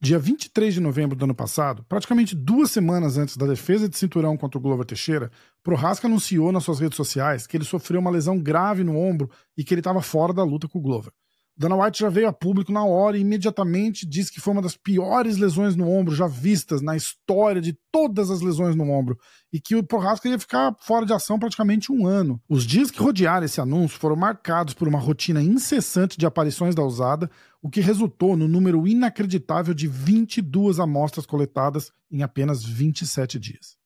Dia 23 de novembro do ano passado, praticamente duas semanas antes da defesa de cinturão contra o Glover Teixeira, Prohaska anunciou nas suas redes sociais que ele sofreu uma lesão grave no ombro e que ele estava fora da luta com o Glover. Dana White já veio a público na hora e imediatamente disse que foi uma das piores lesões no ombro já vistas na história de todas as lesões no ombro e que o Prohaska ia ficar fora de ação praticamente um ano. Os dias que rodearam esse anúncio foram marcados por uma rotina incessante de aparições da usada, o que resultou no número inacreditável de 22 amostras coletadas em apenas 27 dias.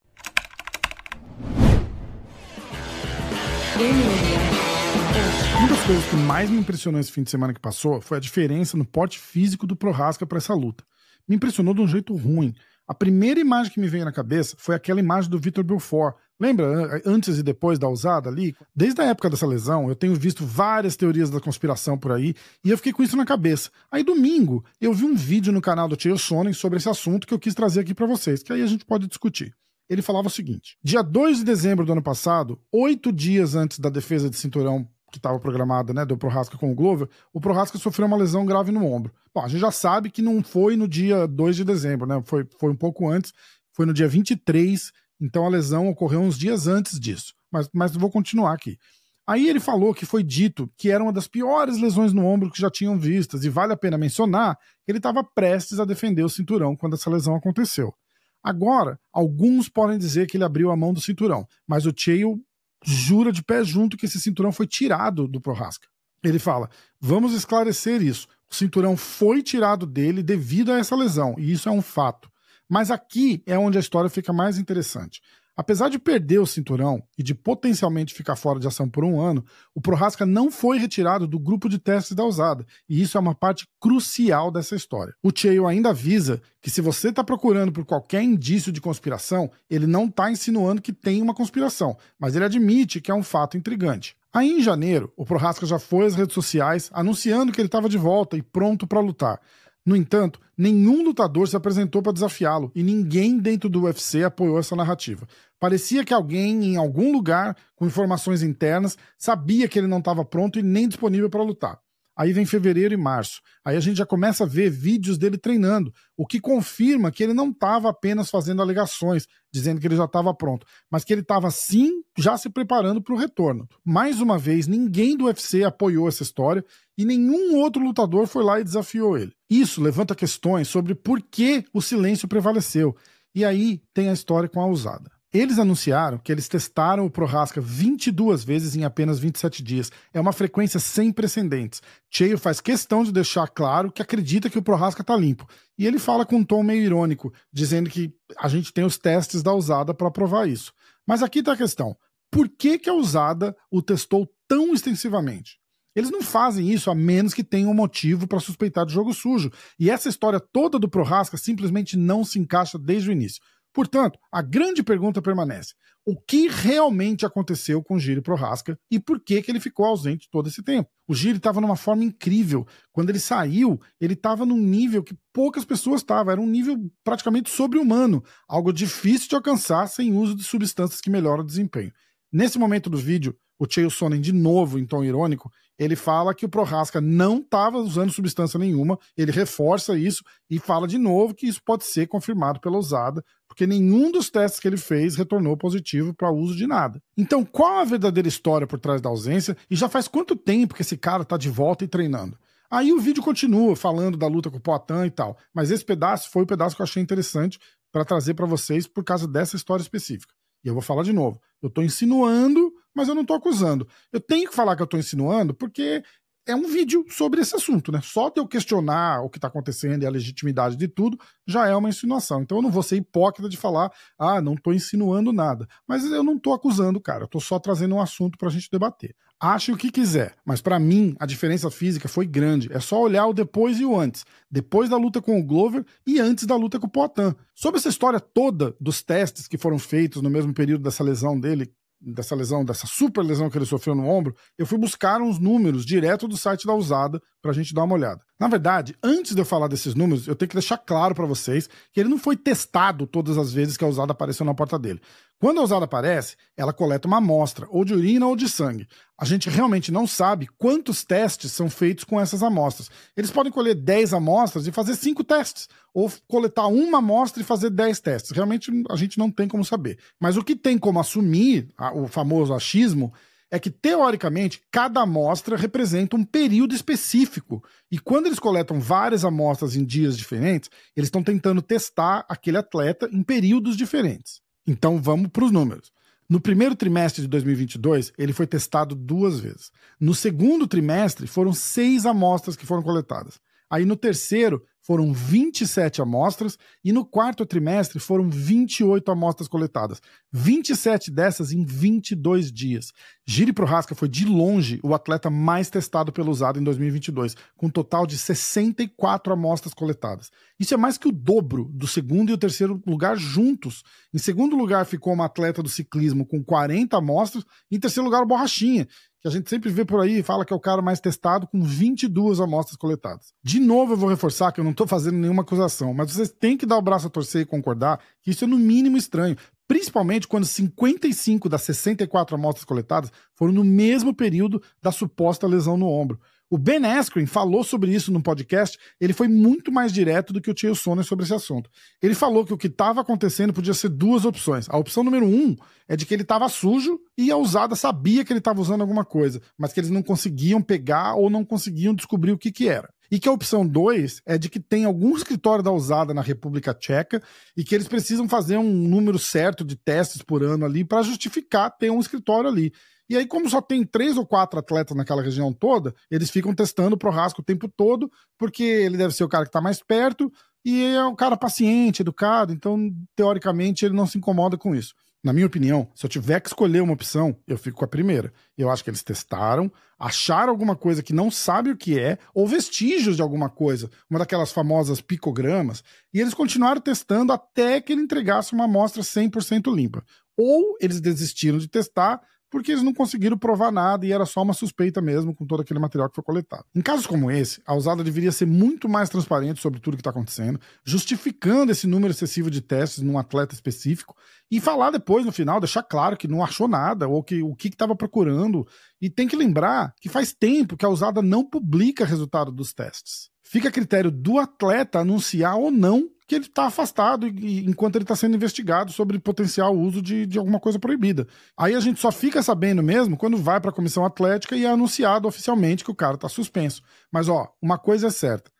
Uma das coisas que mais me impressionou esse fim de semana que passou foi a diferença no porte físico do Prohaska para essa luta. Me impressionou de um jeito ruim. A primeira imagem que me veio na cabeça foi aquela imagem do Vitor Belfort. Lembra, antes e depois da usada ali? Desde a época dessa lesão, eu tenho visto várias teorias da conspiração por aí e eu fiquei com isso na cabeça. Aí, domingo, eu vi um vídeo no canal do Tio Sonnen sobre esse assunto que eu quis trazer aqui para vocês, que aí a gente pode discutir ele falava o seguinte: dia 2 de dezembro do ano passado, oito dias antes da defesa de cinturão que estava programada, né, do Prohaska com o Glover, o Prohaska sofreu uma lesão grave no ombro. Bom, a gente já sabe que não foi no dia 2 de dezembro, né? Foi, foi um pouco antes, foi no dia 23, então a lesão ocorreu uns dias antes disso. Mas, mas vou continuar aqui. Aí ele falou que foi dito que era uma das piores lesões no ombro que já tinham vistas, e vale a pena mencionar que ele estava prestes a defender o cinturão quando essa lesão aconteceu. Agora, alguns podem dizer que ele abriu a mão do cinturão, mas o Chael jura de pé junto que esse cinturão foi tirado do Prohaska. Ele fala: vamos esclarecer isso. O cinturão foi tirado dele devido a essa lesão, e isso é um fato. Mas aqui é onde a história fica mais interessante. Apesar de perder o cinturão e de potencialmente ficar fora de ação por um ano, o Prohaska não foi retirado do grupo de testes da usada, e isso é uma parte crucial dessa história. O Cheio ainda avisa que se você está procurando por qualquer indício de conspiração, ele não está insinuando que tem uma conspiração, mas ele admite que é um fato intrigante. Aí em janeiro, o Prohaska já foi às redes sociais anunciando que ele estava de volta e pronto para lutar. No entanto, nenhum lutador se apresentou para desafiá-lo e ninguém dentro do UFC apoiou essa narrativa. Parecia que alguém em algum lugar, com informações internas, sabia que ele não estava pronto e nem disponível para lutar. Aí vem fevereiro e março. Aí a gente já começa a ver vídeos dele treinando, o que confirma que ele não estava apenas fazendo alegações, dizendo que ele já estava pronto, mas que ele estava sim já se preparando para o retorno. Mais uma vez, ninguém do UFC apoiou essa história e nenhum outro lutador foi lá e desafiou ele. Isso levanta questões sobre por que o silêncio prevaleceu. E aí tem a história com a usada. Eles anunciaram que eles testaram o Prohaska 22 vezes em apenas 27 dias. É uma frequência sem precedentes. Cheio faz questão de deixar claro que acredita que o Prohaska está limpo. E ele fala com um tom meio irônico, dizendo que a gente tem os testes da usada para provar isso. Mas aqui está a questão: por que, que a usada o testou tão extensivamente? Eles não fazem isso a menos que tenham um motivo para suspeitar de jogo sujo. E essa história toda do Prohaska simplesmente não se encaixa desde o início. Portanto, a grande pergunta permanece: o que realmente aconteceu com o Giri Prohaska e por que, que ele ficou ausente todo esse tempo? O Giri estava numa forma incrível. Quando ele saiu, ele estava num nível que poucas pessoas estavam. Era um nível praticamente sobre-humano, algo difícil de alcançar sem uso de substâncias que melhoram o desempenho. Nesse momento do vídeo, o Chael Sonnen, de novo em tom irônico, ele fala que o Prohaska não estava usando substância nenhuma, ele reforça isso e fala de novo que isso pode ser confirmado pela usada, porque nenhum dos testes que ele fez retornou positivo para uso de nada. Então, qual a verdadeira história por trás da ausência e já faz quanto tempo que esse cara está de volta e treinando? Aí o vídeo continua falando da luta com o Poitin e tal, mas esse pedaço foi o pedaço que eu achei interessante para trazer para vocês por causa dessa história específica. E eu vou falar de novo. Eu estou insinuando, mas eu não estou acusando. Eu tenho que falar que eu estou insinuando porque é um vídeo sobre esse assunto, né? Só de eu questionar o que está acontecendo e a legitimidade de tudo já é uma insinuação. Então eu não vou ser hipócrita de falar, ah, não estou insinuando nada. Mas eu não estou acusando, cara. Eu estou só trazendo um assunto para a gente debater. Ache o que quiser, mas para mim a diferença física foi grande. É só olhar o depois e o antes. Depois da luta com o Glover e antes da luta com o Poitin. Sobre essa história toda dos testes que foram feitos no mesmo período dessa lesão dele, dessa lesão, dessa super lesão que ele sofreu no ombro, eu fui buscar uns números direto do site da Usada pra gente dar uma olhada. Na verdade, antes de eu falar desses números, eu tenho que deixar claro para vocês que ele não foi testado todas as vezes que a usada apareceu na porta dele. Quando a usada aparece, ela coleta uma amostra, ou de urina ou de sangue. A gente realmente não sabe quantos testes são feitos com essas amostras. Eles podem colher 10 amostras e fazer 5 testes, ou coletar uma amostra e fazer 10 testes. Realmente a gente não tem como saber. Mas o que tem como assumir o famoso achismo é que, teoricamente, cada amostra representa um período específico. E quando eles coletam várias amostras em dias diferentes, eles estão tentando testar aquele atleta em períodos diferentes. Então vamos para os números. No primeiro trimestre de 2022, ele foi testado duas vezes. No segundo trimestre, foram seis amostras que foram coletadas. Aí no terceiro, foram 27 amostras e no quarto trimestre foram 28 amostras coletadas. 27 dessas em 22 dias. Giri Prohaska foi de longe o atleta mais testado pelo usado em 2022, com um total de 64 amostras coletadas. Isso é mais que o dobro do segundo e o terceiro lugar juntos. Em segundo lugar ficou uma atleta do ciclismo com 40 amostras, em terceiro lugar o Borrachinha, que a gente sempre vê por aí e fala que é o cara mais testado com 22 amostras coletadas. De novo, eu vou reforçar que eu não estou fazendo nenhuma acusação, mas vocês têm que dar o braço a torcer e concordar que isso é no mínimo estranho. Principalmente quando 55 das 64 amostras coletadas foram no mesmo período da suposta lesão no ombro. O Ben Askren falou sobre isso no podcast, ele foi muito mais direto do que o Tio Sonner sobre esse assunto. Ele falou que o que estava acontecendo podia ser duas opções. A opção número um é de que ele estava sujo e a usada sabia que ele estava usando alguma coisa, mas que eles não conseguiam pegar ou não conseguiam descobrir o que, que era. E que a opção 2 é de que tem algum escritório da usada na República Tcheca e que eles precisam fazer um número certo de testes por ano ali para justificar ter um escritório ali. E aí, como só tem três ou quatro atletas naquela região toda, eles ficam testando o Prohasco o tempo todo, porque ele deve ser o cara que está mais perto e é um cara paciente, educado, então, teoricamente, ele não se incomoda com isso. Na minha opinião, se eu tiver que escolher uma opção, eu fico com a primeira. Eu acho que eles testaram, acharam alguma coisa que não sabe o que é, ou vestígios de alguma coisa, uma daquelas famosas picogramas, e eles continuaram testando até que ele entregasse uma amostra 100% limpa. Ou eles desistiram de testar porque eles não conseguiram provar nada e era só uma suspeita mesmo com todo aquele material que foi coletado. Em casos como esse, a usada deveria ser muito mais transparente sobre tudo que está acontecendo, justificando esse número excessivo de testes num atleta específico e falar depois, no final, deixar claro que não achou nada ou que o que estava procurando. E tem que lembrar que faz tempo que a usada não publica resultado dos testes. Fica a critério do atleta anunciar ou não que ele está afastado e, enquanto ele está sendo investigado sobre potencial uso de, de alguma coisa proibida. Aí a gente só fica sabendo mesmo quando vai para a comissão atlética e é anunciado oficialmente que o cara está suspenso. Mas ó, uma coisa é certa: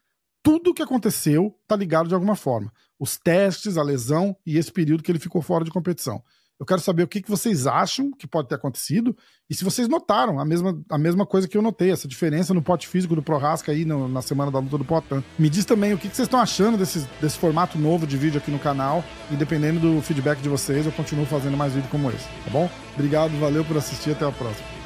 tudo o que aconteceu está ligado de alguma forma. Os testes, a lesão e esse período que ele ficou fora de competição. Eu quero saber o que, que vocês acham que pode ter acontecido e se vocês notaram a mesma, a mesma coisa que eu notei, essa diferença no pote físico do Prorasca aí no, na semana da luta do Potan. Me diz também o que, que vocês estão achando desse, desse formato novo de vídeo aqui no canal e dependendo do feedback de vocês, eu continuo fazendo mais vídeo como esse, tá bom? Obrigado, valeu por assistir, até a próxima.